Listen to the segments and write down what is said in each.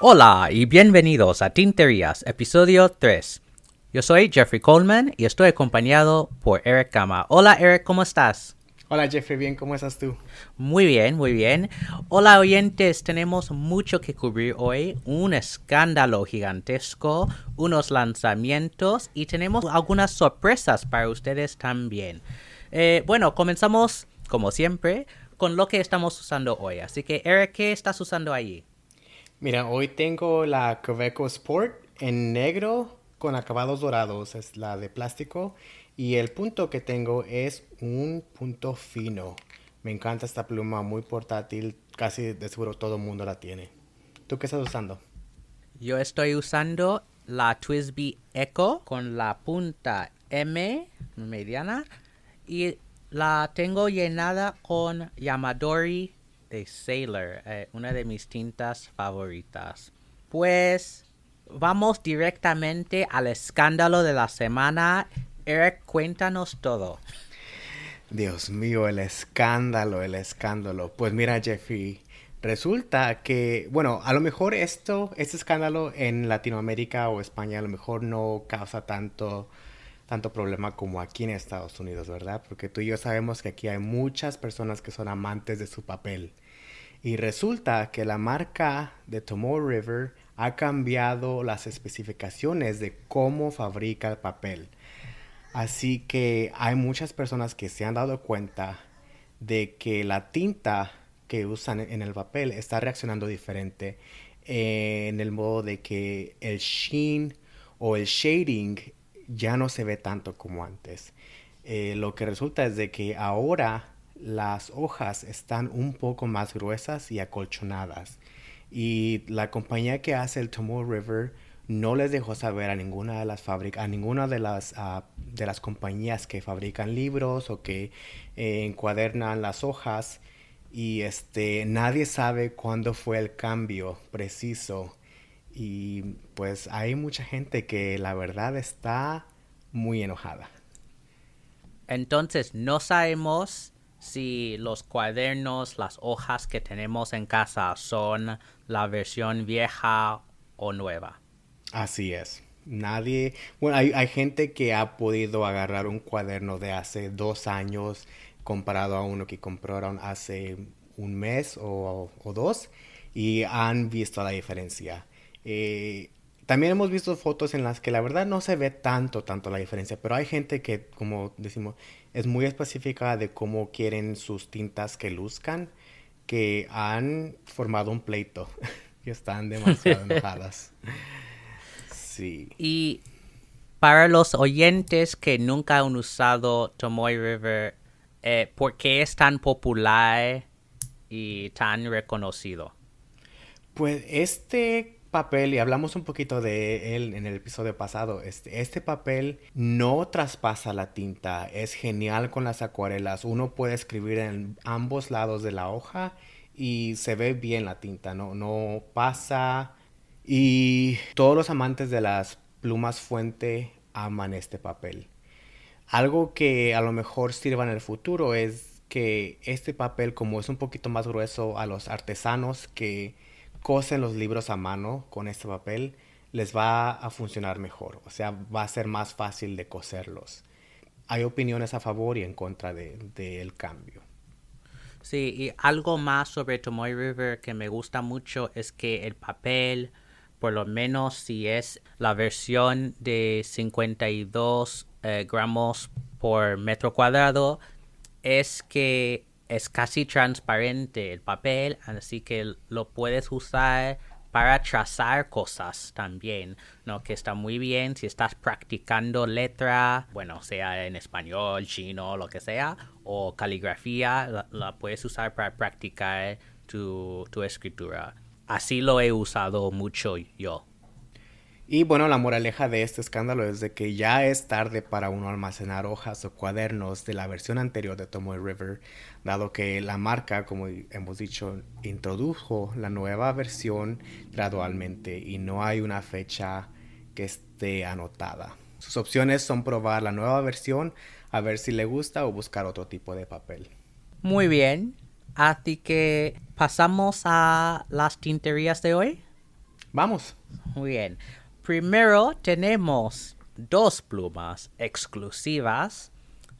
Hola y bienvenidos a Tinterías, episodio 3. Yo soy Jeffrey Coleman y estoy acompañado por Eric Gama. Hola Eric, ¿cómo estás? Hola Jeffrey, bien, ¿cómo estás tú? Muy bien, muy bien. Hola oyentes, tenemos mucho que cubrir hoy, un escándalo gigantesco, unos lanzamientos y tenemos algunas sorpresas para ustedes también. Eh, bueno, comenzamos como siempre con lo que estamos usando hoy. Así que Eric, ¿qué estás usando allí? Mira, hoy tengo la Coveco Sport en negro con acabados dorados, es la de plástico. Y el punto que tengo es un punto fino. Me encanta esta pluma, muy portátil, casi de seguro todo el mundo la tiene. ¿Tú qué estás usando? Yo estoy usando la Twisby Echo con la punta M mediana y la tengo llenada con Yamadori de Sailor, eh, una de mis tintas favoritas. Pues vamos directamente al escándalo de la semana. Eric, cuéntanos todo. Dios mío, el escándalo, el escándalo. Pues mira, Jeffy, resulta que, bueno, a lo mejor esto, este escándalo en Latinoamérica o España a lo mejor no causa tanto tanto problema como aquí en Estados Unidos, ¿verdad? Porque tú y yo sabemos que aquí hay muchas personas que son amantes de su papel. Y resulta que la marca de Tomoe River ha cambiado las especificaciones de cómo fabrica el papel. Así que hay muchas personas que se han dado cuenta de que la tinta que usan en el papel está reaccionando diferente en el modo de que el sheen o el shading ya no se ve tanto como antes. Eh, lo que resulta es de que ahora las hojas están un poco más gruesas y acolchonadas. Y la compañía que hace el Tomoe River no les dejó saber a ninguna de las fábricas, a ninguna de las, de las compañías que fabrican libros o que eh, encuadernan las hojas. Y este, nadie sabe cuándo fue el cambio preciso. Y pues hay mucha gente que la verdad está muy enojada. Entonces, no sabemos si los cuadernos, las hojas que tenemos en casa son la versión vieja o nueva. Así es. Nadie, bueno, hay, hay gente que ha podido agarrar un cuaderno de hace dos años comparado a uno que compraron hace un mes o, o dos y han visto la diferencia. Eh, también hemos visto fotos en las que la verdad no se ve tanto, tanto la diferencia, pero hay gente que, como decimos, es muy específica de cómo quieren sus tintas que luzcan, que han formado un pleito y están demasiado enojadas. Sí. Y para los oyentes que nunca han usado Tomoe River, eh, ¿por qué es tan popular y tan reconocido? Pues este papel, y hablamos un poquito de él en el episodio pasado, este, este papel no traspasa la tinta, es genial con las acuarelas, uno puede escribir en ambos lados de la hoja y se ve bien la tinta, no, no pasa. Y todos los amantes de las plumas fuente aman este papel. Algo que a lo mejor sirva en el futuro es que este papel, como es un poquito más grueso a los artesanos que cosen los libros a mano con este papel, les va a funcionar mejor. O sea, va a ser más fácil de coserlos. Hay opiniones a favor y en contra del de, cambio. Sí, y algo más sobre Tomoe River que me gusta mucho es que el papel, por lo menos si es la versión de 52 eh, gramos por metro cuadrado, es que es casi transparente el papel, así que lo puedes usar para trazar cosas también, ¿no? Que está muy bien si estás practicando letra, bueno, sea en español, chino, lo que sea, o caligrafía, la, puedes usar para practicar tu, tu escritura. Así lo he usado mucho yo. Y bueno, la moraleja de este escándalo es de que ya es tarde para uno almacenar hojas o cuadernos de la versión anterior de Tomoe River, dado que la marca, como hemos dicho, introdujo la nueva versión gradualmente y no hay una fecha que esté anotada. sus opciones son probar la nueva versión, a ver si le gusta o buscar otro tipo de papel. Muy bien. Así que pasamos a las tinterías de hoy. Vamos. Muy bien. Primero tenemos dos plumas exclusivas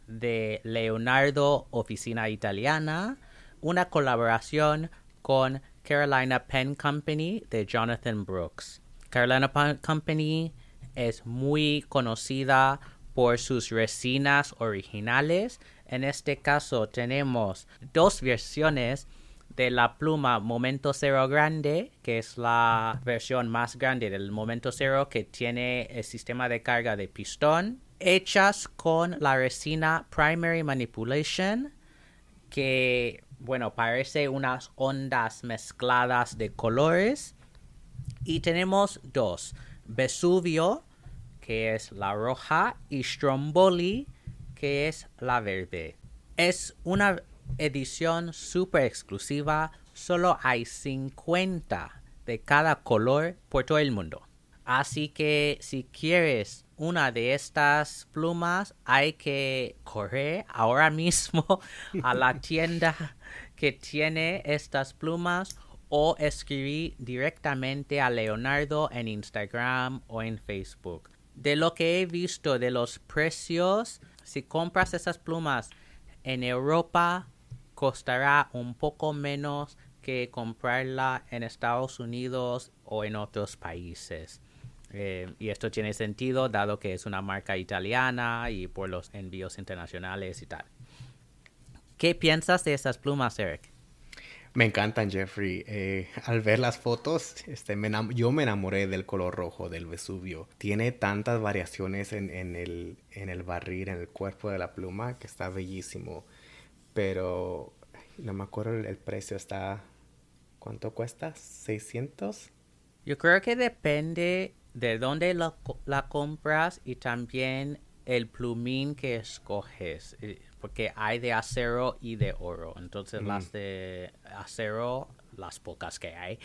de Leonardo Oficina Italiana, una colaboración con Carolina Pen Company de Jonathan Brooks. Carolina Pen Company es muy conocida por sus resinas originales. En este caso tenemos dos versiones de la pluma Momento Cero Grande, que es la versión más grande del Momento Cero que tiene el sistema de carga de pistón, hechas con la resina Primary Manipulation, que, bueno, parece unas ondas mezcladas de colores. Y tenemos dos, Vesuvio, que es la roja, y Stromboli, que es la verde. Es una edición super exclusiva, solo hay 50 de cada color por todo el mundo. Así que si quieres una de estas plumas, hay que correr ahora mismo a la tienda que tiene estas plumas o escribir directamente a Leonardo en Instagram o en Facebook. De lo que he visto de los precios, si compras esas plumas en Europa, costará un poco menos que comprarla en Estados Unidos o en otros países. Eh, y esto tiene sentido dado que es una marca italiana y por los envíos internacionales y tal. ¿Qué piensas de esas plumas, Eric? Me encantan, Jeffrey. Eh, al ver las fotos, este, yo me enamoré del color rojo del Vesubio. Tiene tantas variaciones en, el, en el barril, en el cuerpo de la pluma, que está bellísimo. Pero no me acuerdo el, precio. Está... ¿Cuánto cuesta? ¿600? Yo creo que depende de dónde la compras y también el plumín que escoges. Porque hay de acero y de oro. Entonces las de acero, las pocas que hay,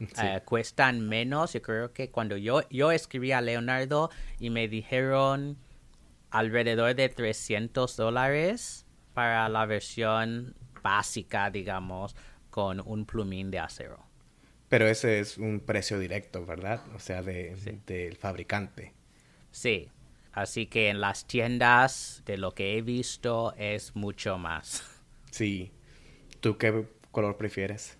eh, cuestan menos. Yo creo que cuando yo, yo escribí a Leonardo y me dijeron alrededor de 300 dólares para la versión básica, digamos, con un plumín de acero. Pero ese es un precio directo, ¿verdad? O sea, de, del fabricante. Sí, Así que en las tiendas, de lo que he visto, es mucho más. Sí. ¿Tú qué color prefieres?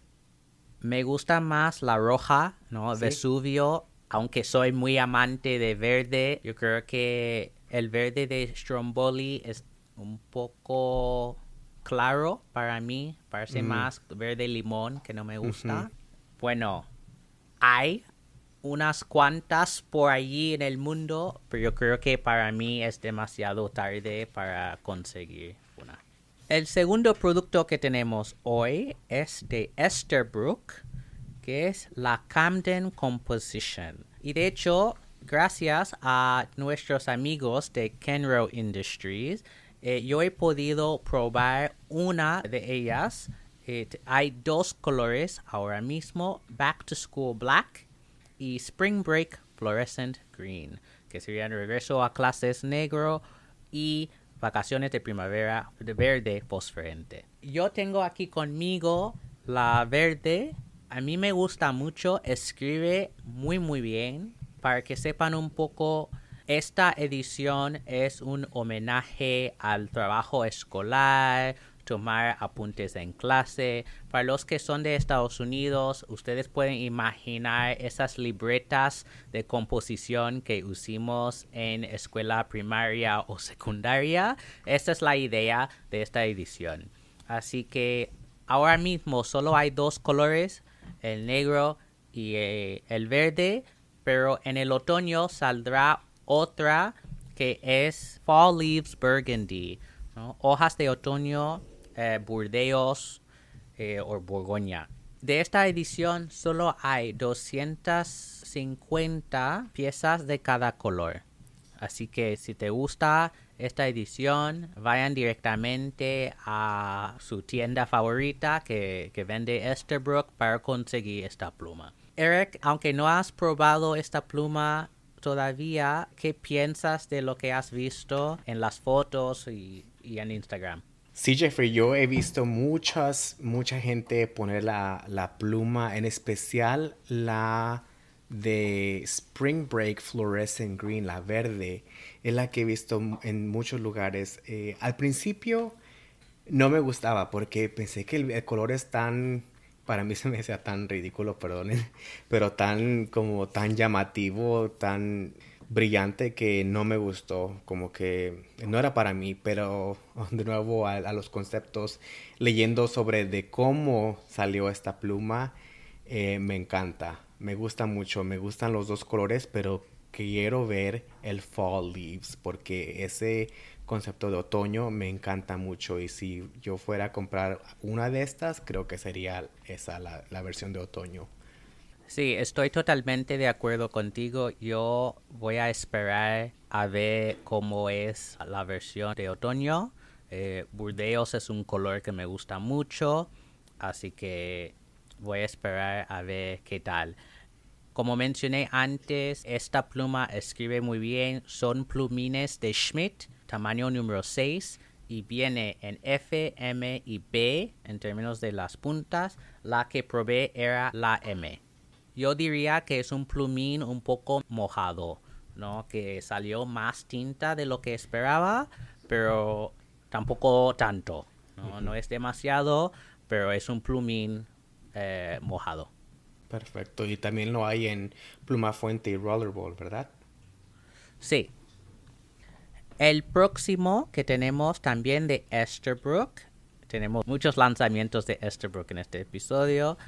Me gusta más la roja, ¿no? Vesuvio. Aunque soy muy amante de verde, yo creo que el verde de Stromboli es un poco claro para mí. Parece mm. más verde limón que no me gusta. Bueno, hay unas cuantas por allí en el mundo, pero yo creo que para mí es demasiado tarde para conseguir una. El segundo producto que tenemos hoy es de Esterbrook, que es la Camden Composition. Y de hecho, gracias a nuestros amigos de Kenro Industries, eh, yo he podido probar una de ellas. Eh, hay dos colores ahora mismo, Back to School Black y Spring Break Fluorescent Green, que serían regreso a clases negro y vacaciones de primavera de verde fosforente. Yo tengo aquí conmigo la verde. A mí me gusta mucho, escribe muy muy bien. Para que sepan un poco, esta edición es un homenaje al trabajo escolar, tomar apuntes en clase. Para los que son de Estados Unidos, ustedes pueden imaginar esas libretas de composición que usamos en escuela primaria o secundaria. Esta es la idea de esta edición. Así que ahora mismo solo hay dos colores, el negro y eh, el verde, pero en el otoño saldrá otra que es Fall Leaves Burgundy. Hojas de otoño eh, Burdeos eh, o Borgoña. De esta edición solo hay 250 piezas de cada color. Así que si te gusta esta edición, vayan directamente a su tienda favorita que, que vende Esterbrook para conseguir esta pluma. Eric, aunque no has probado esta pluma, todavía. ¿Qué piensas de lo que has visto en las fotos y, y en Instagram? Sí, Jeffrey, yo he visto muchas, mucha gente poner la, la pluma, en especial la de Spring Break Fluorescent Green, la verde, es la que he visto en muchos lugares. Eh, al principio no me gustaba porque pensé que el, color es tan, para mí se me hacía tan ridículo, perdonen, pero tan como tan llamativo, tan brillante que no me gustó, como que no era para mí, pero de nuevo a, los conceptos, leyendo sobre de cómo salió esta pluma, eh, me encanta, me gusta mucho, me gustan los dos colores, pero quiero ver el fall leaves porque ese concepto de otoño me encanta mucho y si yo fuera a comprar una de estas, creo que sería esa, la, la versión de otoño. Sí, estoy totalmente de acuerdo contigo. Yo voy a esperar a ver cómo es la versión de otoño. Eh, Burdeos es un color que me gusta mucho, así que voy a esperar a ver qué tal. Como mencioné antes, esta pluma escribe muy bien. Son plumines de Schmidt, tamaño número 6, y viene en F, M y B en términos de las puntas. La que probé era la M. Yo diría que es un plumín un poco mojado, ¿no? Que salió más tinta de lo que esperaba, pero tampoco tanto. No, no es demasiado, pero es un plumín eh, mojado. Perfecto. Y también lo hay en pluma fuente y rollerball, ¿verdad? Sí. El próximo que tenemos también de Esterbrook, tenemos muchos lanzamientos de Esterbrook en este episodio,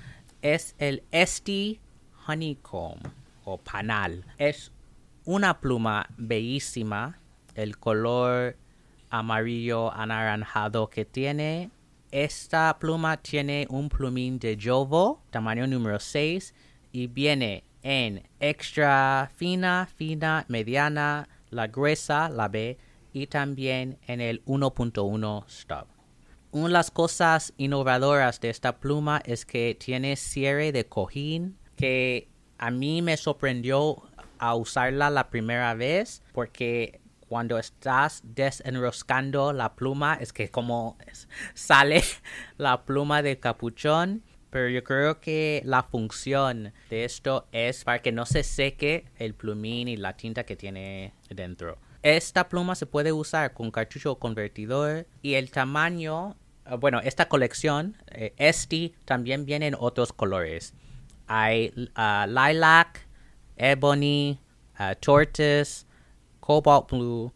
es el Esti honeycomb o panal. Es una pluma bellísima. El color amarillo anaranjado que tiene. Esta pluma tiene un plumín de Jovo, tamaño número 6, y viene en extra fina, fina, mediana, la gruesa, la B, y también en el 1.1 stop. Una de las cosas innovadoras de esta pluma es que tiene cierre de cojín que a mí me sorprendió a usarla la primera vez porque cuando estás desenroscando la pluma es que como sale la pluma del capuchón pero yo creo que la función de esto es para que no se seque el plumín y la tinta que tiene dentro. Esta pluma se puede usar con cartucho convertidor y el tamaño, eh, bueno, esta colección, eh, este también viene en otros colores hay uh, lilac, ebony, uh, tortoise, cobalt blue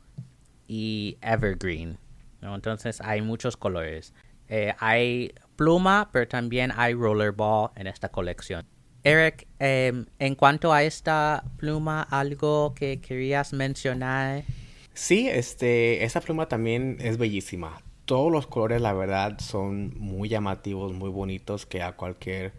y evergreen. Entonces hay muchos colores. Eh, hay pluma, pero también hay rollerball en esta colección. Eric, em, en cuanto a esta pluma, algo que querías mencionar. Sí, este, esta pluma también es bellísima. Todos los colores, la verdad, son muy llamativos, muy bonitos, que a cualquier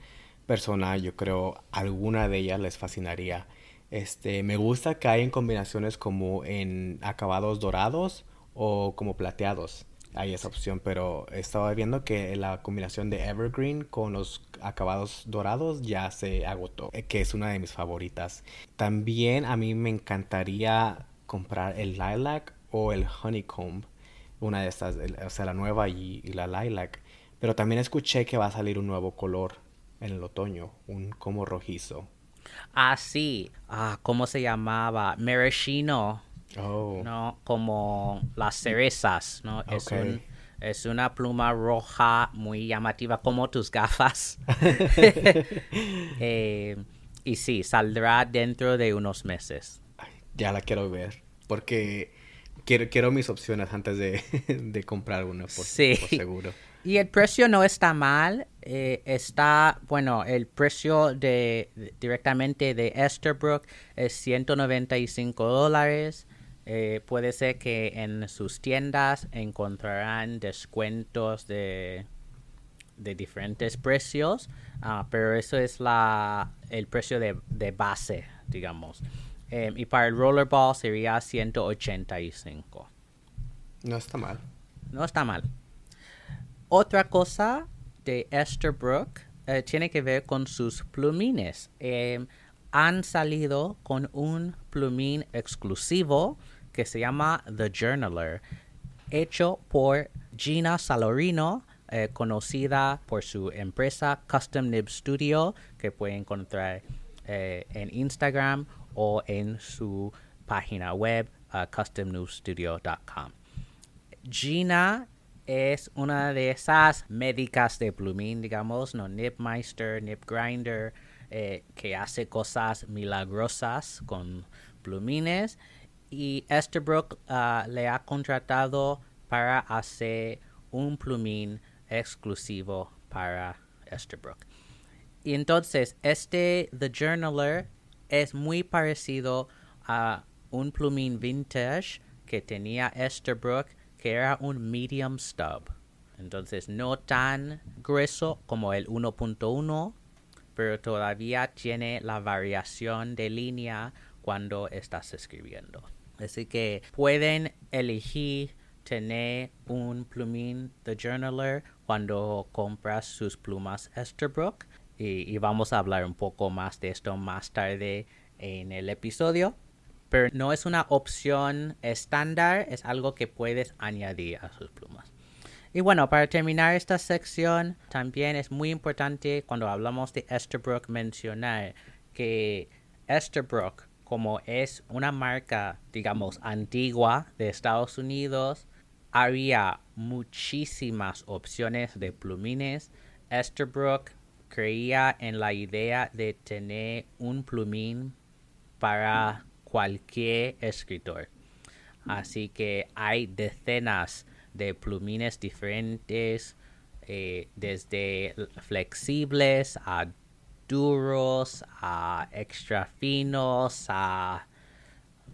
persona, yo creo alguna de ellas les fascinaría. Este, me gusta que hay en combinaciones como en acabados dorados o como plateados. Hay esa opción, pero estaba viendo que la combinación de Evergreen con los acabados dorados ya se agotó, eh, que es una de mis favoritas. También a mí me encantaría comprar el Lilac o el Honeycomb, una de estas, o sea, la nueva y la Lilac. Pero también escuché que va a salir un nuevo color en el otoño, un como rojizo. Ah, sí. Ah, ¿cómo se llamaba? Maraschino. Oh. ¿No? Como las cerezas, ¿no? Es, es una pluma roja muy llamativa, como tus gafas. Eh, y sí, saldrá dentro de unos meses. ya la quiero ver, porque quiero, quiero mis opciones antes de, de comprar una, por, sí. por seguro. Y el precio no está mal. Eh, está, bueno, el precio de, directamente de Esterbrook es 195 dólares. Eh, puede ser que en sus tiendas encontrarán descuentos de, de diferentes precios, ah, pero eso es la, el precio de, de base, digamos. Eh, y para el rollerball sería 185. No está mal. No está mal. Otra cosa de Esther Brooke eh, tiene que ver con sus plumines. Em, han salido con un plumín exclusivo que se llama The Journaler, hecho por Gina Salorino, eh, conocida por su empresa Custom Nib Studio, que puede encontrar eh, en Instagram o en su página web uh, customnibstudio.com. Gina es una de esas médicas de plumín, digamos, no Nibmeister, Nib Grinder, eh, que hace cosas milagrosas con plumines. Y Esterbrook uh, le ha contratado para hacer un plumín exclusivo para Esterbrook. Y entonces, este The Journaler es muy parecido a un plumín vintage que tenía Esterbrook, que era un medium stub. Entonces, no tan grueso como el 1.1, pero todavía tiene la variación de línea cuando estás escribiendo. Así que pueden elegir tener un plumín The Journaler cuando compras sus plumas Esterbrook. Y, y, vamos a hablar un poco más de esto más tarde en el episodio. Pero no es una opción estándar, es algo que puedes añadir a sus plumas. Y bueno, para terminar esta sección, también es muy importante cuando hablamos de Esterbrook mencionar que Esterbrook, como es una marca, digamos, antigua de Estados Unidos, había muchísimas opciones de plumines. Esterbrook creía en la idea de tener un plumín para cualquier escritor. Así que hay decenas de plumines diferentes, eh, desde flexibles a duros, a extra finos, a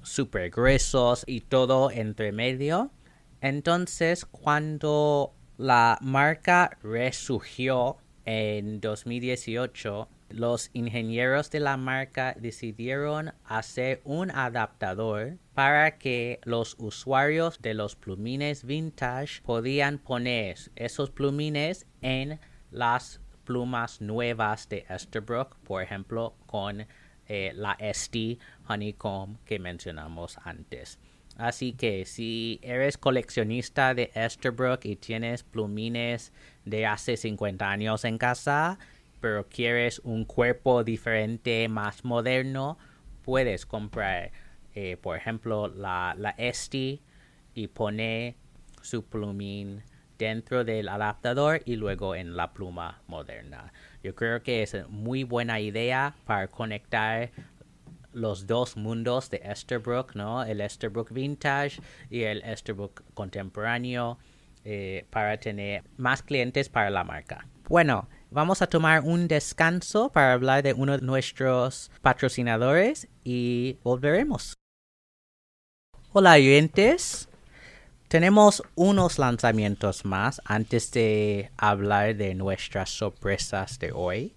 super gruesos y todo entre medio. Entonces, cuando la marca resurgió en 2018, los ingenieros de la marca decidieron hacer un adaptador para que los usuarios de los plumines vintage podían poner esos plumines en las plumas nuevas de Esterbrook, por ejemplo, con eh, la ST Honeycomb que mencionamos antes. Así que si eres coleccionista de Esterbrook y tienes plumines de hace 50 años en casa, pero quieres un cuerpo diferente, más moderno, puedes comprar, eh, por ejemplo, la, la ST y poner su plumín dentro del adaptador y luego en la pluma moderna. Yo creo que es muy buena idea para conectar los dos mundos de Esterbrook, ¿no? El Esterbrook Vintage y el Esterbrook contemporáneo eh, para tener más clientes para la marca. Bueno, vamos a tomar un descanso para hablar de uno de nuestros patrocinadores y volveremos. Hola oyentes, tenemos unos lanzamientos más antes de hablar de nuestras sorpresas de hoy.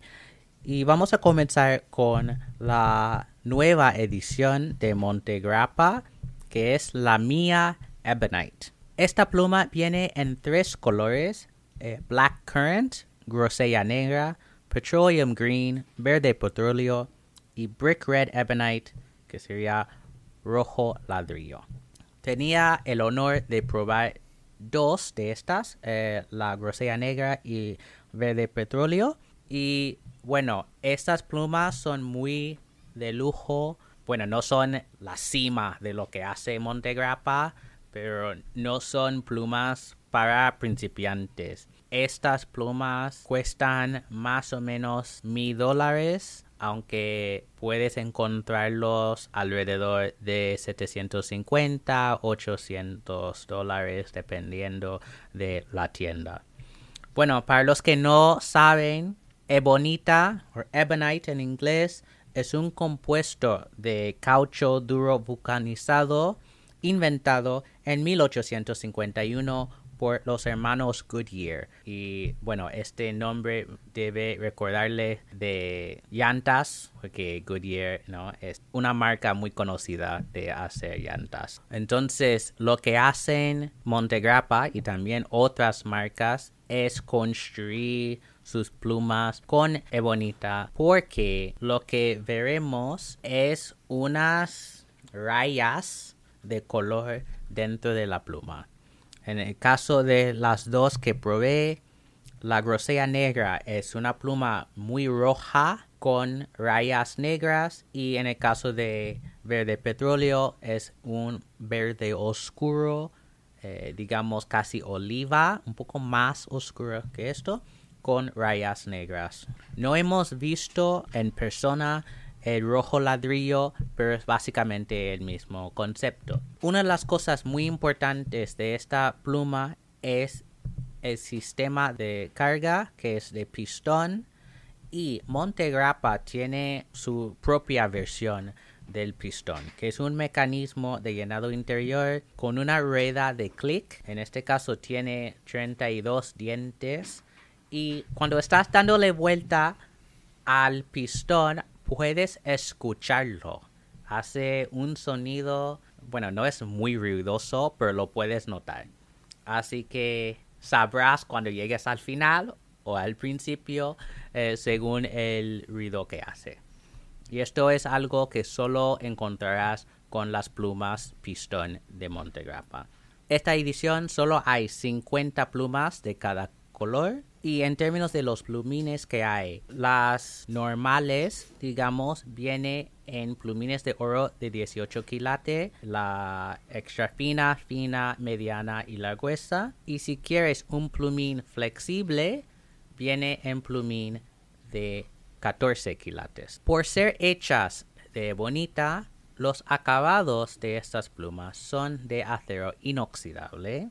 Y vamos a comenzar con la nueva edición de Montegrappa, que es la mía Ebonite. Esta pluma viene en tres colores, eh, Black Currant, grosella negra, petroleum green, verde petróleo y brick red ebonite, que sería rojo ladrillo. Tenía el honor de probar dos de estas, eh, la grosella negra y verde petróleo. Y bueno, estas plumas son muy de lujo. Bueno, no son la cima de lo que hace Montegrappa, pero no son plumas para principiantes. Estas plumas cuestan más o menos mil dólares, aunque puedes encontrarlos alrededor de 750, 800 dólares, dependiendo de la tienda. Bueno, para los que no saben, ebonita o ebonite en inglés es un compuesto de caucho duro vulcanizado inventado en 1851 por los hermanos Goodyear. Y bueno, este nombre debe recordarle de llantas, porque Goodyear ¿no? es una marca muy conocida de hacer llantas. Entonces, lo que hacen Montegrappa y también otras marcas es construir sus plumas con ebonita porque lo que veremos es unas rayas de color dentro de la pluma. En el caso de las dos que probé, la grosella negra es una pluma muy roja con rayas negras y en el caso de verde petróleo es un verde oscuro, eh, digamos casi oliva, un poco más oscuro que esto, con rayas negras. No hemos visto en persona el rojo ladrillo, pero es básicamente el mismo concepto. Una de las cosas muy importantes de esta pluma es el sistema de carga, que es de pistón, y Montegrappa tiene su propia versión del pistón, que es un mecanismo de llenado interior con una rueda de clic. En este caso tiene 32 dientes y cuando estás dándole vuelta al pistón puedes escucharlo. Hace un sonido, bueno, no es muy ruidoso, pero lo puedes notar. Así que sabrás cuando llegues al final o al principio eh, según el ruido que hace. Y esto es algo que solo encontrarás con las plumas pistón de Montegrappa. Esta edición solo hay 50 plumas de cada color y en términos de los plumines que hay, las normales, digamos, viene en plumines de oro de 18 quilates, la extra fina, fina, mediana y la gruesa. Y si quieres un plumín flexible, viene en plumín de 14 quilates. Por ser hechas de bonita, los acabados de estas plumas son de acero inoxidable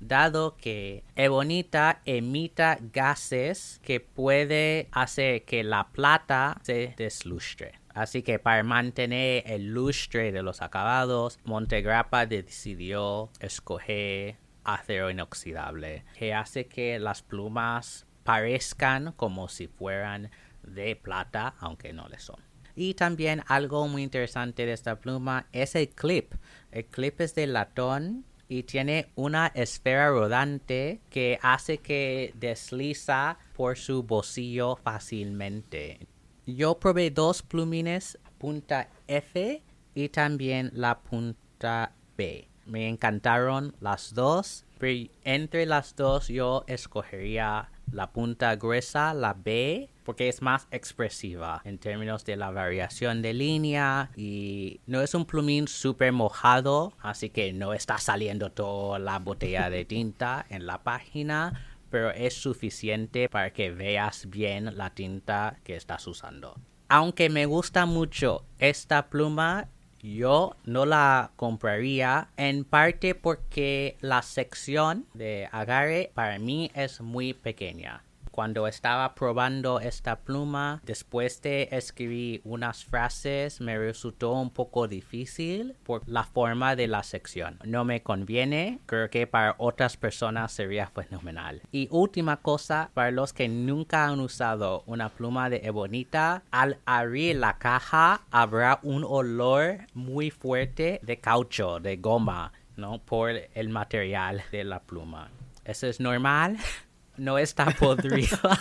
dado que Ebonita emita gases que puede hacer que la plata se deslustre. Así que para mantener el lustre de los acabados, Montegrappa decidió escoger acero inoxidable, que hace que las plumas parezcan como si fueran de plata, aunque no le son. Y también algo muy interesante de esta pluma es el clip. El clip es de latón y tiene una esfera rodante que hace que desliza por su bolsillo fácilmente. Yo probé dos plumines punta F y también la punta B. Me encantaron las dos, pero entre las dos yo escogería la punta gruesa, la B, porque es más expresiva en términos de la variación de línea y no es un plumín súper mojado, así que no está saliendo toda la botella de tinta en la página, pero es suficiente para que veas bien la tinta que estás usando. Aunque me gusta mucho esta pluma, yo no la compraría en parte porque la sección de agarre para mí es muy pequeña cuando estaba probando esta pluma, después de escribir unas frases, me resultó un poco difícil por la forma de la sección. No me conviene, creo que para otras personas sería fenomenal. Y última cosa, para los que nunca han usado una pluma de ebonita, al abrir la caja habrá un olor muy fuerte de caucho, de goma, ¿no? Por el material de la pluma. ¿Eso es normal? no está podrida.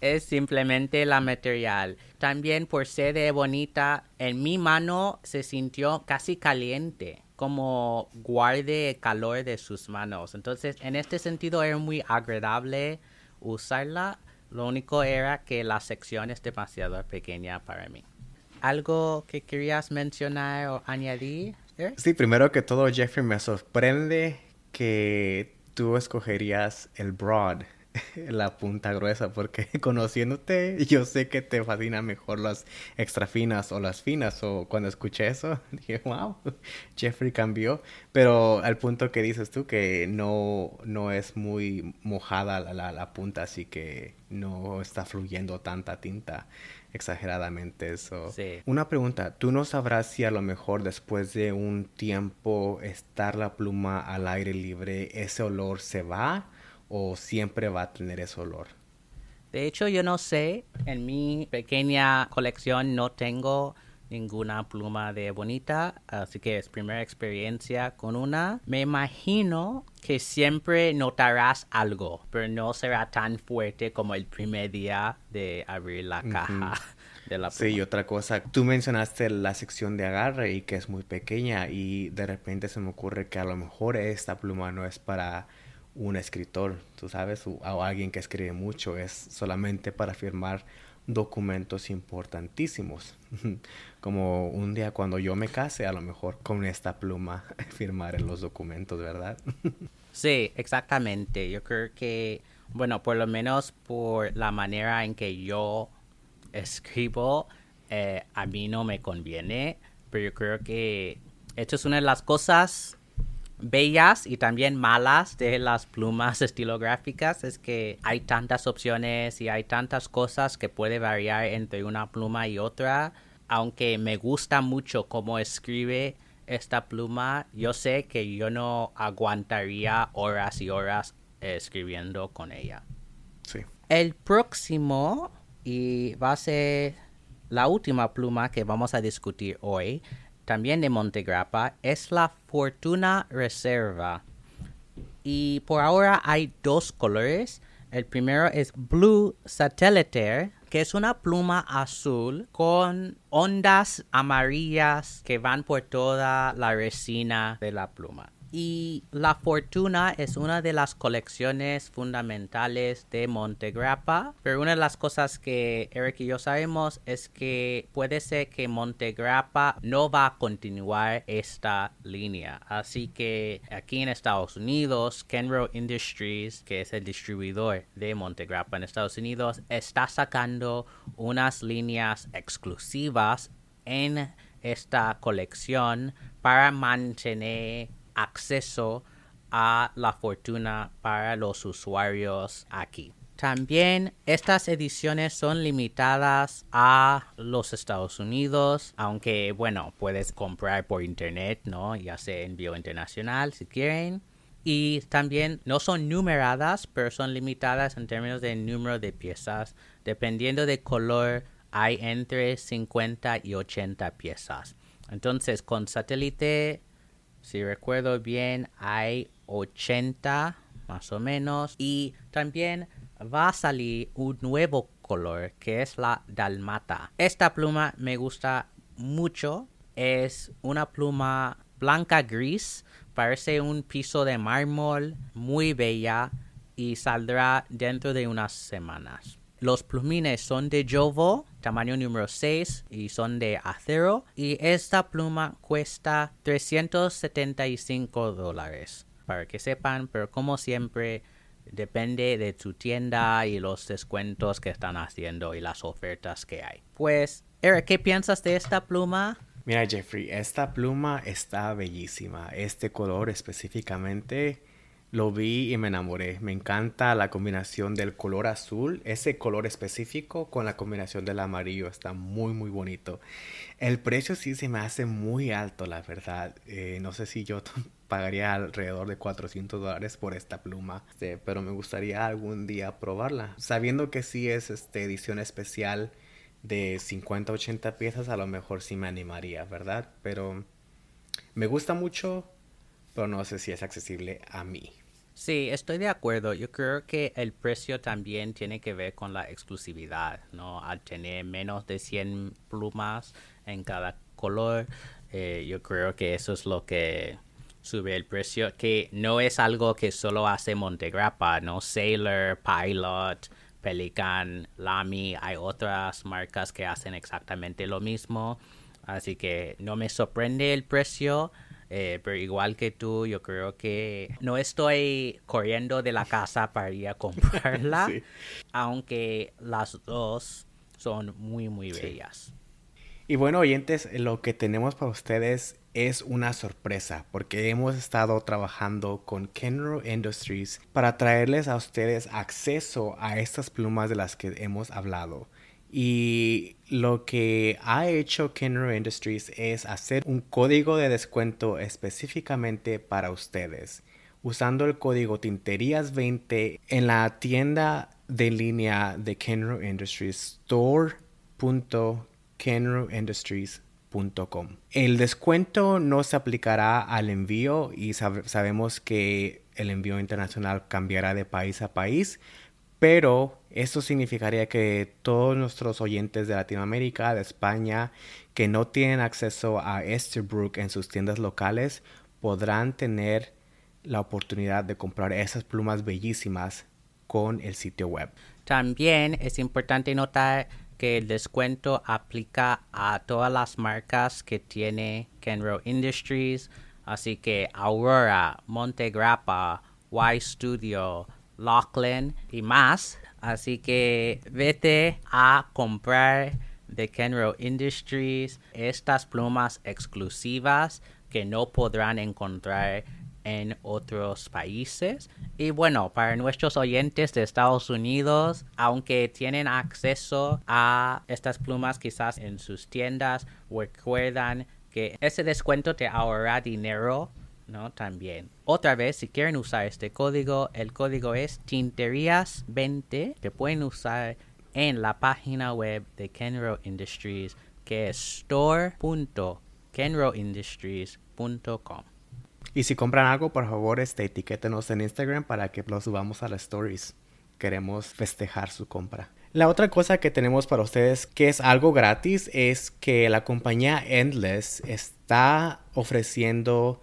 es simplemente la material. También por ser de bonita, en mi mano se sintió casi caliente, como guarde el calor de sus manos. Entonces, en este sentido era muy agradable usarla. Lo único era que la sección es demasiado pequeña para mí. ¿Algo que querías mencionar o añadir? Sí, primero que todo, Jeffrey, me sorprende que tú escogerías el broad, la punta gruesa, porque conociéndote, yo sé que te fascinan mejor las extra finas o las finas. O cuando escuché eso, dije, wow, Jeffrey cambió. Pero al punto que dices tú, que no, no es muy mojada la, la punta, así que no está fluyendo tanta tinta exageradamente eso. Una pregunta, ¿tú no sabrás si a lo mejor después de un tiempo estar la pluma al aire libre, ese olor se va o siempre va a tener ese olor? De hecho, yo no sé, en mi pequeña colección no tengo ninguna pluma de bonita, así que es primera experiencia con una. Me imagino que siempre notarás algo, pero no será tan fuerte como el primer día de abrir la caja. De la pluma. Sí, otra cosa, tú mencionaste la sección de agarre y que es muy pequeña y de repente se me ocurre que a lo mejor esta pluma no es para un escritor, tú sabes, o, alguien que escribe mucho, es solamente para firmar documentos importantísimos. Como un día cuando yo me case, a lo mejor con esta pluma firmaré los documentos, ¿verdad? Sí, exactamente. Yo creo que, bueno, por lo menos por la manera en que yo escribo, eh, a mí no me conviene, pero yo creo que esto es una de las cosas bellas y también malas de las plumas estilográficas es que hay tantas opciones y hay tantas cosas que puede variar entre una pluma y otra. Aunque me gusta mucho cómo escribe esta pluma, yo sé que yo no aguantaría horas y horas escribiendo con ella. Sí. El próximo, y va a ser la última pluma que vamos a discutir hoy, también de Montegrappa, es la Fortuna Reserva. Y por ahora hay dos colores. El primero es Blue Satellite, que es una pluma azul con ondas amarillas que van por toda la resina de la pluma. Y la Fortuna es una de las colecciones fundamentales de Montegrappa. Pero una de las cosas que Eric y yo sabemos es que puede ser que Montegrappa no va a continuar esta línea. Así que aquí en Estados Unidos, Kenro Industries, que es el distribuidor de Montegrappa en Estados Unidos, está sacando unas líneas exclusivas en esta colección para mantener acceso a la fortuna para los usuarios aquí. También estas ediciones son limitadas a los Estados Unidos, aunque bueno, puedes comprar por internet, ¿no? Ya sea envío internacional si quieren. Y también no son numeradas, pero son limitadas en términos de número de piezas. Dependiendo de color, hay entre 50 y 80 piezas. Entonces, con satélite si recuerdo bien, hay 80 más o menos. Y también va a salir un nuevo color que es la dalmata. Esta pluma me gusta mucho. Es una pluma blanca gris. Parece un piso de mármol muy bella y saldrá dentro de unas semanas. Los plumines son de Jovo, tamaño número 6 y son de acero. Y esta pluma cuesta 375 dólares. Para que sepan, pero como siempre, depende de tu tienda y los descuentos que están haciendo y las ofertas que hay. Pues, Eric, ¿qué piensas de esta pluma? Mira, Jeffrey, esta pluma está bellísima. Este color específicamente lo vi y me enamoré. Me encanta la combinación del color azul, ese color específico con la combinación del amarillo. Está muy, muy bonito. El precio sí se me hace muy alto, la verdad. Eh, no sé si yo pagaría alrededor de 400 dólares por esta pluma, este, pero me gustaría algún día probarla. Sabiendo que sí es este, edición especial de 50, 80 piezas, a lo mejor sí me animaría, ¿verdad? Pero me gusta mucho, pero no sé si es accesible a mí. Sí, estoy de acuerdo. Yo creo que el precio también tiene que ver con la exclusividad, ¿no? Al tener menos de 100 plumas en cada color, eh, yo creo que eso es lo que sube el precio, que no es algo que solo hace Montegrappa, ¿no? Sailor, Pilot, Pelican, Lamy, hay otras marcas que hacen exactamente lo mismo, así que no me sorprende el precio. Eh, pero igual que tú, yo creo que no estoy corriendo de la casa para ir a comprarla, Sí. aunque las dos son muy, muy bellas. Y bueno, oyentes, lo que tenemos para ustedes es una sorpresa porque hemos estado trabajando con Kenro Industries para traerles a ustedes acceso a estas plumas de las que hemos hablado. Y lo que ha hecho Kenro Industries es hacer un código de descuento específicamente para ustedes. Usando el código Tinterías20 en la tienda de línea de Kenro Industries, store.kenroindustries.com El descuento no se aplicará al envío y sabemos que el envío internacional cambiará de país a país, pero esto significaría que todos nuestros oyentes de Latinoamérica, de España, que no tienen acceso a Esterbrook en sus tiendas locales, podrán tener la oportunidad de comprar esas plumas bellísimas con el sitio web. También es importante notar que el descuento aplica a todas las marcas que tiene Kenro Industries, así que Aurora, Montegrappa, Y Studio, Lachlan y más. Así que vete a comprar de Kenro Industries estas plumas exclusivas que no podrán encontrar en otros países. Y bueno, para nuestros oyentes de Estados Unidos, aunque tienen acceso a estas plumas quizás en sus tiendas, recuerdan que ese descuento te ahorra dinero, ¿no? También. Otra vez, si quieren usar este código, el código es tinterías20 que pueden usar en la página web de Kenro Industries que es store.kenroindustries.com. Y si compran algo, por favor, este, etiquétenos en Instagram para que lo subamos a las stories. Queremos festejar su compra. La otra cosa que tenemos para ustedes que es algo gratis es que la compañía Endless está ofreciendo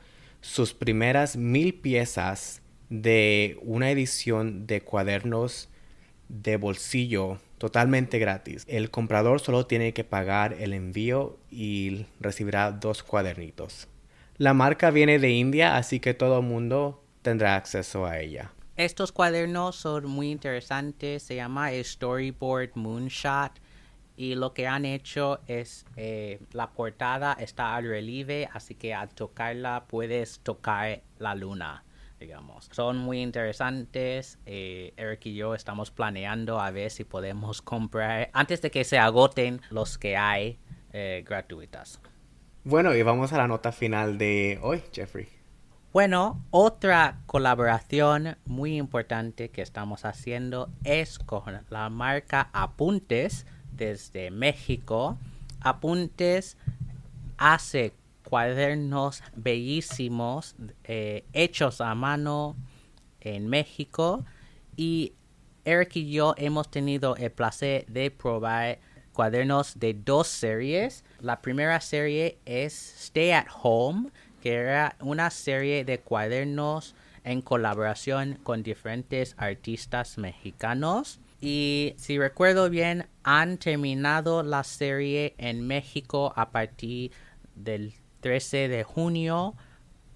sus primeras mil piezas de una edición de cuadernos de bolsillo totalmente gratis. El comprador solo tiene que pagar el envío y recibirá dos cuadernitos. La marca viene de India, así que todo mundo tendrá acceso a ella. Estos cuadernos son muy interesantes, se llama Storyboard Moonshot y lo que han hecho es eh, la portada está al relieve, así que al tocarla puedes tocar la luna, digamos. Son muy interesantes. Eh, Eric y yo estamos planeando a ver si podemos comprar antes de que se agoten los que hay eh, gratuitas. Bueno, y vamos a la nota final de hoy, Jeffrey. Bueno, otra colaboración muy importante que estamos haciendo es con la marca Apuntes desde México. Apuntes hace cuadernos bellísimos eh, hechos a mano en México y Eric y yo hemos tenido el placer de probar cuadernos de dos series. La primera serie es Stay at Home, que era una serie de cuadernos en colaboración con diferentes artistas mexicanos. Y si recuerdo bien, han terminado la serie en México a partir del 13 de junio.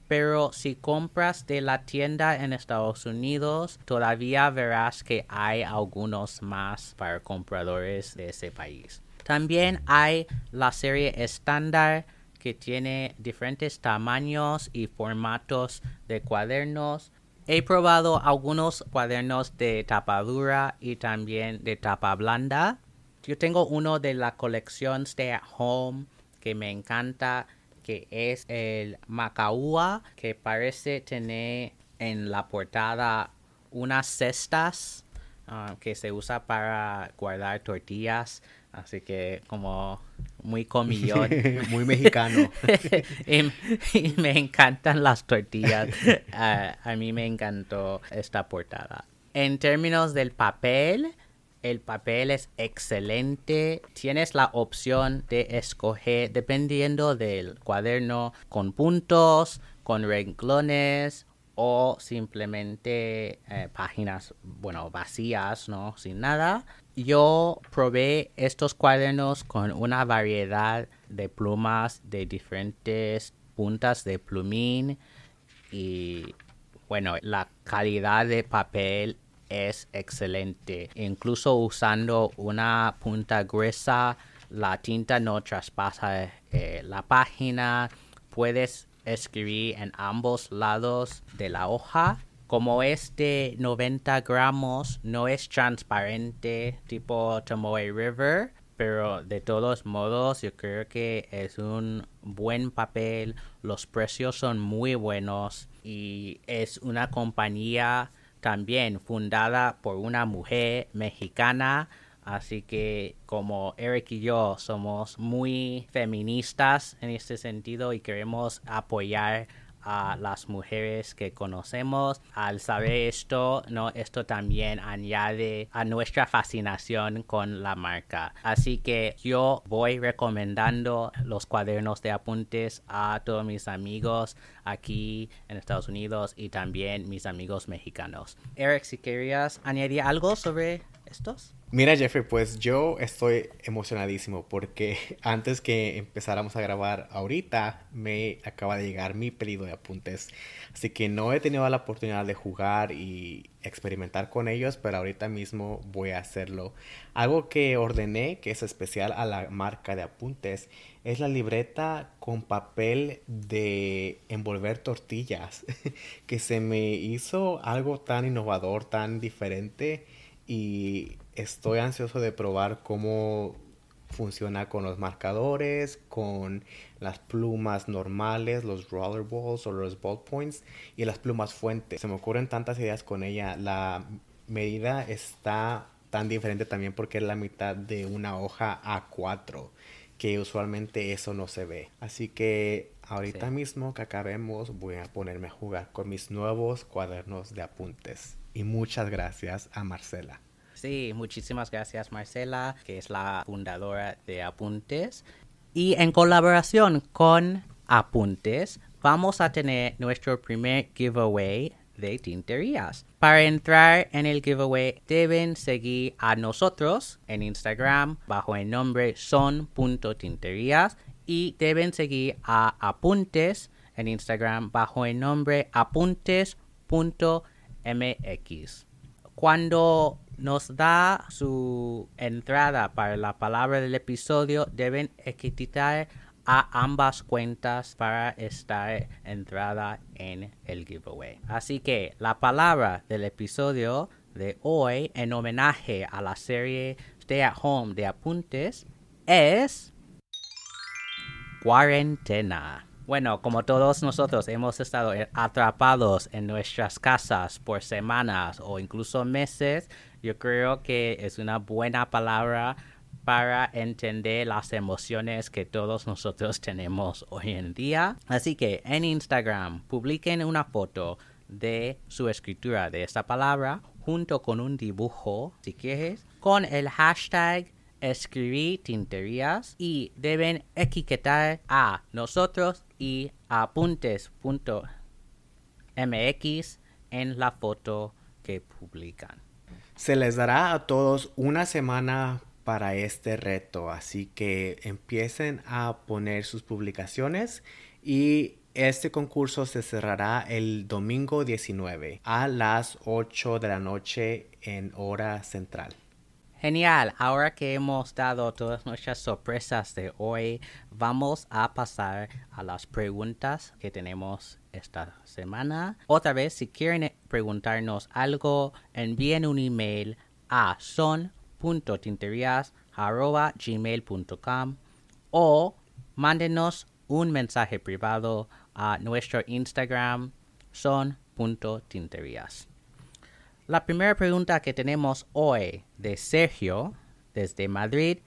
Pero si compras de la tienda en Estados Unidos, todavía verás que hay algunos más para compradores de ese país. También hay la serie estándar que tiene diferentes tamaños y formatos de cuadernos. He probado algunos cuadernos de tapa dura y también de tapa blanda. Yo tengo uno de la colección Stay at Home que me encanta que es el Macaúa, que parece tener en la portada unas cestas ah, que se usa para guardar tortillas. Así que como muy comillón. muy mexicano. y, me encantan las tortillas. A mí me encantó esta portada. En términos del papel, el papel es excelente. Tienes la opción de escoger dependiendo del cuaderno con puntos, con renglones o simplemente eh, páginas, bueno, vacías, ¿no? Sin nada. Yo probé estos cuadernos con una variedad de plumas de diferentes puntas de plumín y bueno, la calidad de papel es excelente. Incluso usando una punta gruesa, la tinta no traspasa eh, la página. Puedes escribir en ambos lados de la hoja. Como es de 90 gramos, no es transparente tipo Tomoe River, pero de todos modos yo creo que es un buen papel. Los precios son muy buenos y es una compañía también fundada por una mujer mexicana, Así que como Eric y yo somos muy feministas en este sentido y queremos apoyar a las mujeres que conocemos. Al saber esto, no, esto también añade a nuestra fascinación con la marca. Así que yo voy recomendando los cuadernos de apuntes a todos mis amigos aquí en Estados Unidos y también mis amigos mexicanos. Eric, si querías añadir algo sobre estos. Mira Jeffrey, pues yo estoy emocionadísimo porque antes que empezáramos a grabar ahorita me acaba de llegar mi pedido de apuntes. Así que no he tenido la oportunidad de jugar y experimentar con ellos, pero ahorita mismo voy a hacerlo. Algo que ordené que es especial a la marca de apuntes es la libreta con papel de envolver tortillas, que se me hizo algo tan innovador, tan diferente y estoy ansioso de probar cómo funciona con los marcadores, con las plumas normales, los rollerballs o los ballpoints y las plumas fuentes. Se me ocurren tantas ideas con ella. La medida está tan diferente también porque es la mitad de una hoja A4, que usualmente eso no se ve. Así que ahorita mismo que acabemos voy a ponerme a jugar con mis nuevos cuadernos de apuntes. Y muchas gracias a Marcela. Sí, muchísimas gracias Marcela, que es la fundadora de Apuntes. Y en colaboración con Apuntes, vamos a tener nuestro primer giveaway de tinterías. Para entrar en el giveaway deben seguir a nosotros en Instagram bajo el nombre son.tinterías y deben seguir a Apuntes en Instagram bajo el nombre apuntes.mx. Cuando nos da su entrada para la palabra del episodio, deben etiquetar a ambas cuentas para estar entrada en el giveaway. Así que la palabra del episodio de hoy en homenaje a la serie Stay at Home de apuntes es cuarentena. Bueno, como todos nosotros hemos estado atrapados en nuestras casas por semanas o incluso meses, yo creo que es una buena palabra para entender las emociones que todos nosotros tenemos hoy en día. Así que en Instagram publiquen una foto de su escritura de esta palabra junto con un dibujo, si quieres, con el hashtag escribir tinterías y deben etiquetar a nosotros y apuntes.mx en la foto que publican. Se les dará a todos una semana para este reto, así que empiecen a poner sus publicaciones y este concurso se cerrará el domingo 19 a las 8 de la noche en hora central. Genial, ahora que hemos dado todas nuestras sorpresas de hoy, vamos a pasar a las preguntas que tenemos esta semana. Otra vez, si quieren preguntarnos algo, envíen un email a son.tinterias.gmail.com o mándenos un mensaje privado a nuestro Instagram son.tinterias. La primera pregunta que tenemos hoy de Sergio desde Madrid,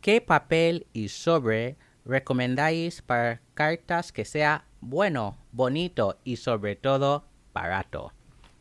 ¿qué papel y sobre recomendáis para cartas que sea bueno, bonito y sobre todo barato?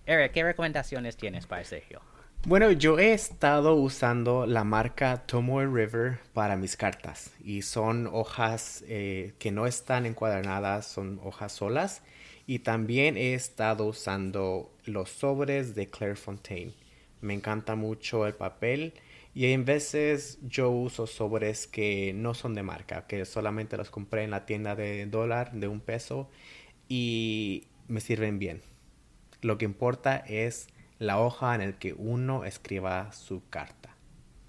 Eric, ¿qué recomendaciones tienes para Sergio? Bueno, yo he estado usando la marca Tomoe River para mis cartas y son hojas eh, que no están encuadernadas, son hojas solas y también he estado usando los sobres de Clairefontaine. Me encanta mucho el papel y en veces yo uso sobres que no son de marca, que solamente los compré en la tienda de dólar de un peso y me sirven bien. Lo que importa es la hoja en la que uno escriba su carta.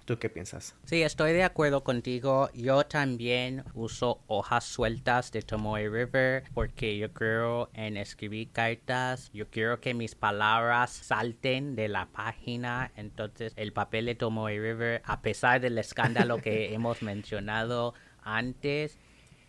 ¿Tú qué piensas? Sí, estoy de acuerdo contigo. Yo también uso hojas sueltas de Tomoe River porque yo creo en escribir cartas. Yo quiero que mis palabras salten de la página. Entonces, el papel de Tomoe River, a pesar del escándalo que hemos mencionado antes,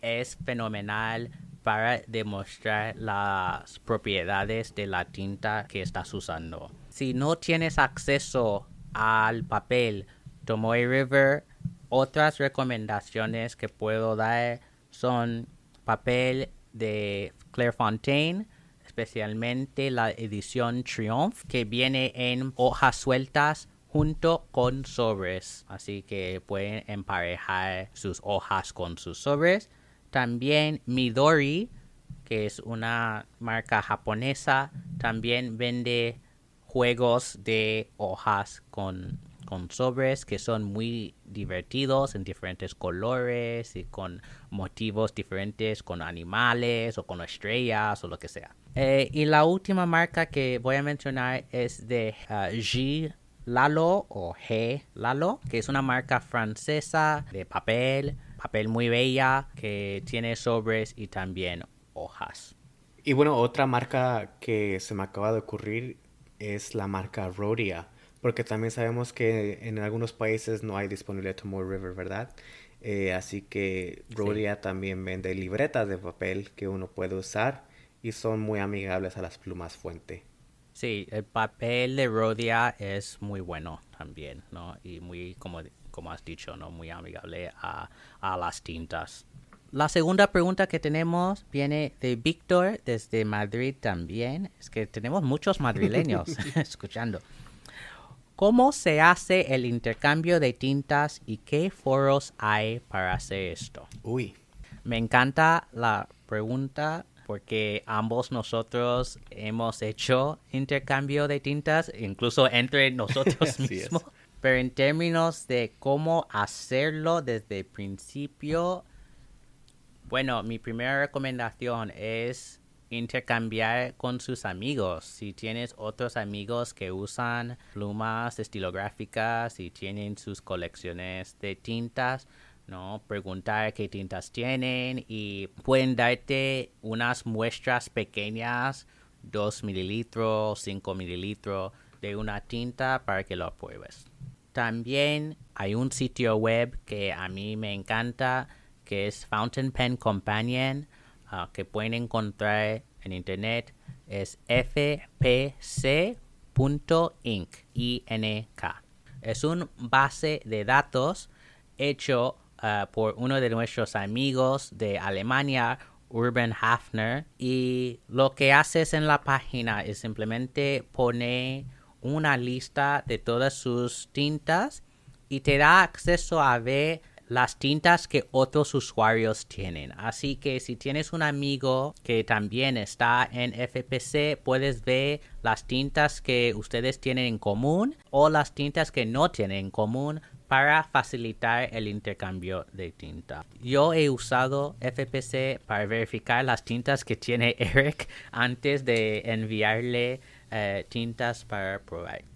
es fenomenal para demostrar las propiedades de la tinta que estás usando. Si no tienes acceso al papel Tomoe River. Otras recomendaciones que puedo dar son papel de Clairefontaine, especialmente la edición Triumph, que viene en hojas sueltas junto con sobres, así que pueden emparejar sus hojas con sus sobres. También Midori, que es una marca japonesa, también vende juegos de hojas con, con sobres que son muy divertidos en diferentes colores y con motivos diferentes, con animales o con estrellas o lo que sea. Eh, y la última marca que voy a mencionar es de uh, G Lalo o G Lalo, que es una marca francesa de papel, papel muy bella, que tiene sobres y también hojas. Y bueno, otra marca que se me acaba de ocurrir es la marca Rhodia, porque también sabemos que en algunos países no hay disponible Tomoe River, ¿verdad? Eh, así que Rhodia también vende libretas de papel que uno puede usar y son muy amigables a las plumas fuente. Sí, el papel de Rhodia es muy bueno también, ¿no? Y muy, como, como has dicho, ¿no? Muy amigable a, a las tintas. La segunda pregunta que tenemos viene de Víctor desde Madrid también. Es que tenemos muchos madrileños escuchando. ¿Cómo se hace el intercambio de tintas y qué foros hay para hacer esto? Uy. Me encanta la pregunta porque ambos nosotros hemos hecho intercambio de tintas, incluso entre nosotros mismos. Pero en términos de cómo hacerlo desde el principio, bueno, mi primera recomendación es intercambiar con sus amigos. Si tienes otros amigos que usan plumas estilográficas y tienen sus colecciones de tintas, ¿no? Preguntar qué tintas tienen y pueden darte unas muestras pequeñas, 2 mililitros, 5 mililitros de una tinta para que lo pruebes. También hay un sitio web que a mí me encanta que es Fountain Pen Companion ah, que pueden encontrar en internet es fpc.inc Es un base de datos hecho Uh, por uno de nuestros amigos de Alemania, Urban Hafner. Y lo que haces en la página es simplemente poner una lista de todas sus tintas y te da acceso a ver las tintas que otros usuarios tienen. Así que si tienes un amigo que también está en FPC, puedes ver las tintas que ustedes tienen en común o las tintas que no tienen en común para facilitar el intercambio de tinta. Yo he usado FPC para verificar las tintas que tiene Eric antes de enviarle eh, tintas para probar.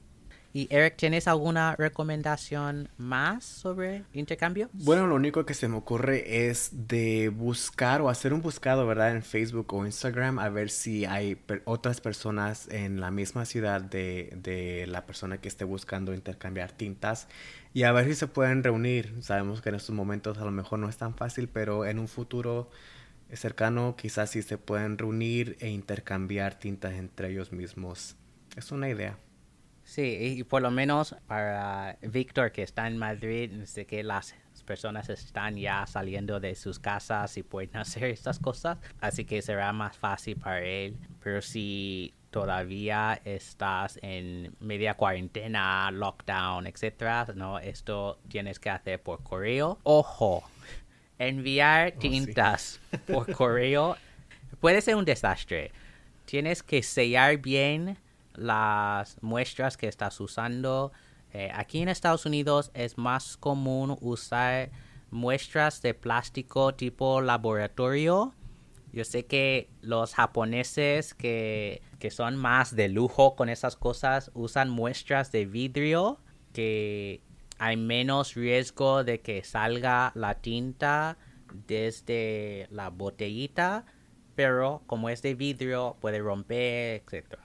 Y Eric, ¿tienes alguna recomendación más sobre intercambio? Bueno, lo único que se me ocurre es de buscar o hacer un buscado, ¿verdad? En Facebook o Instagram a ver si hay otras personas en la misma ciudad de, de la persona que esté buscando intercambiar tintas y a ver si se pueden reunir. Sabemos que en estos momentos a lo mejor no es tan fácil, pero en un futuro cercano quizás sí se pueden reunir e intercambiar tintas entre ellos mismos. Es una idea. Sí, y por lo menos para Víctor que está en Madrid, sé que las personas están ya saliendo de sus casas y pueden hacer estas cosas, así que será más fácil para él. Pero si todavía estás en media cuarentena, lockdown, etcétera, no, esto tienes que hacer por correo. Ojo, enviar oh, tintas por correo puede ser un desastre. Tienes que sellar bien las muestras que estás usando. Eh, aquí en Estados Unidos es más común usar muestras de plástico tipo laboratorio. Yo sé que los japoneses que, que son más de lujo con esas cosas usan muestras de vidrio que hay menos riesgo de que salga la tinta desde la botellita, pero como es de vidrio puede romper, etc.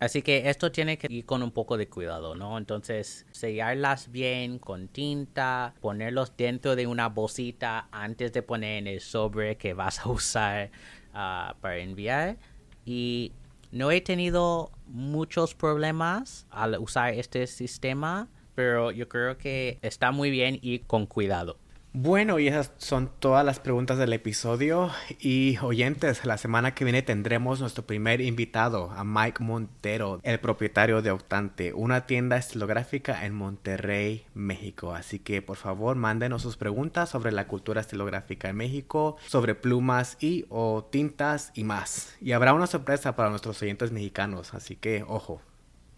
Así que esto tiene que ir con un poco de cuidado, ¿no? Entonces, sellarlas bien con tinta, ponerlos dentro de una bolsita antes de poner en el sobre que vas a usar ah, para enviar. Y no he tenido muchos problemas al usar este sistema, pero yo creo que está muy bien y con cuidado. Bueno, y esas son todas las preguntas del episodio. Y oyentes, la semana que viene tendremos nuestro primer invitado, a Mike Montero, el propietario de Octante, una tienda estilográfica en Monterrey, México. Así que por favor mándenos sus preguntas sobre la cultura estilográfica en México, sobre plumas y o tintas y más. Y habrá una sorpresa para nuestros oyentes mexicanos, así que ojo.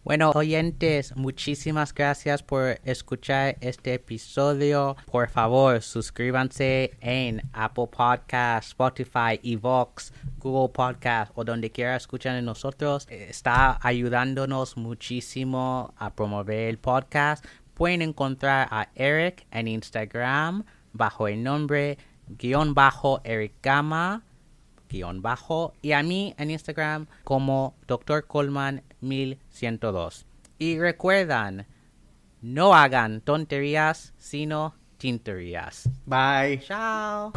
Bueno, oyentes, muchísimas gracias por escuchar este episodio. Por favor, suscríbanse en Apple Podcast, Spotify, Evox, Google Podcast o donde quiera escuchar de nosotros. Está ayudándonos muchísimo a promover el podcast. Pueden encontrar a Eric en Instagram bajo el nombre guion bajo Eric Gama guion bajo y a mí en Instagram como Dr. Coleman 1102. Y recuerdan, no hagan tonterías, sino tinterías. Bye. Chao.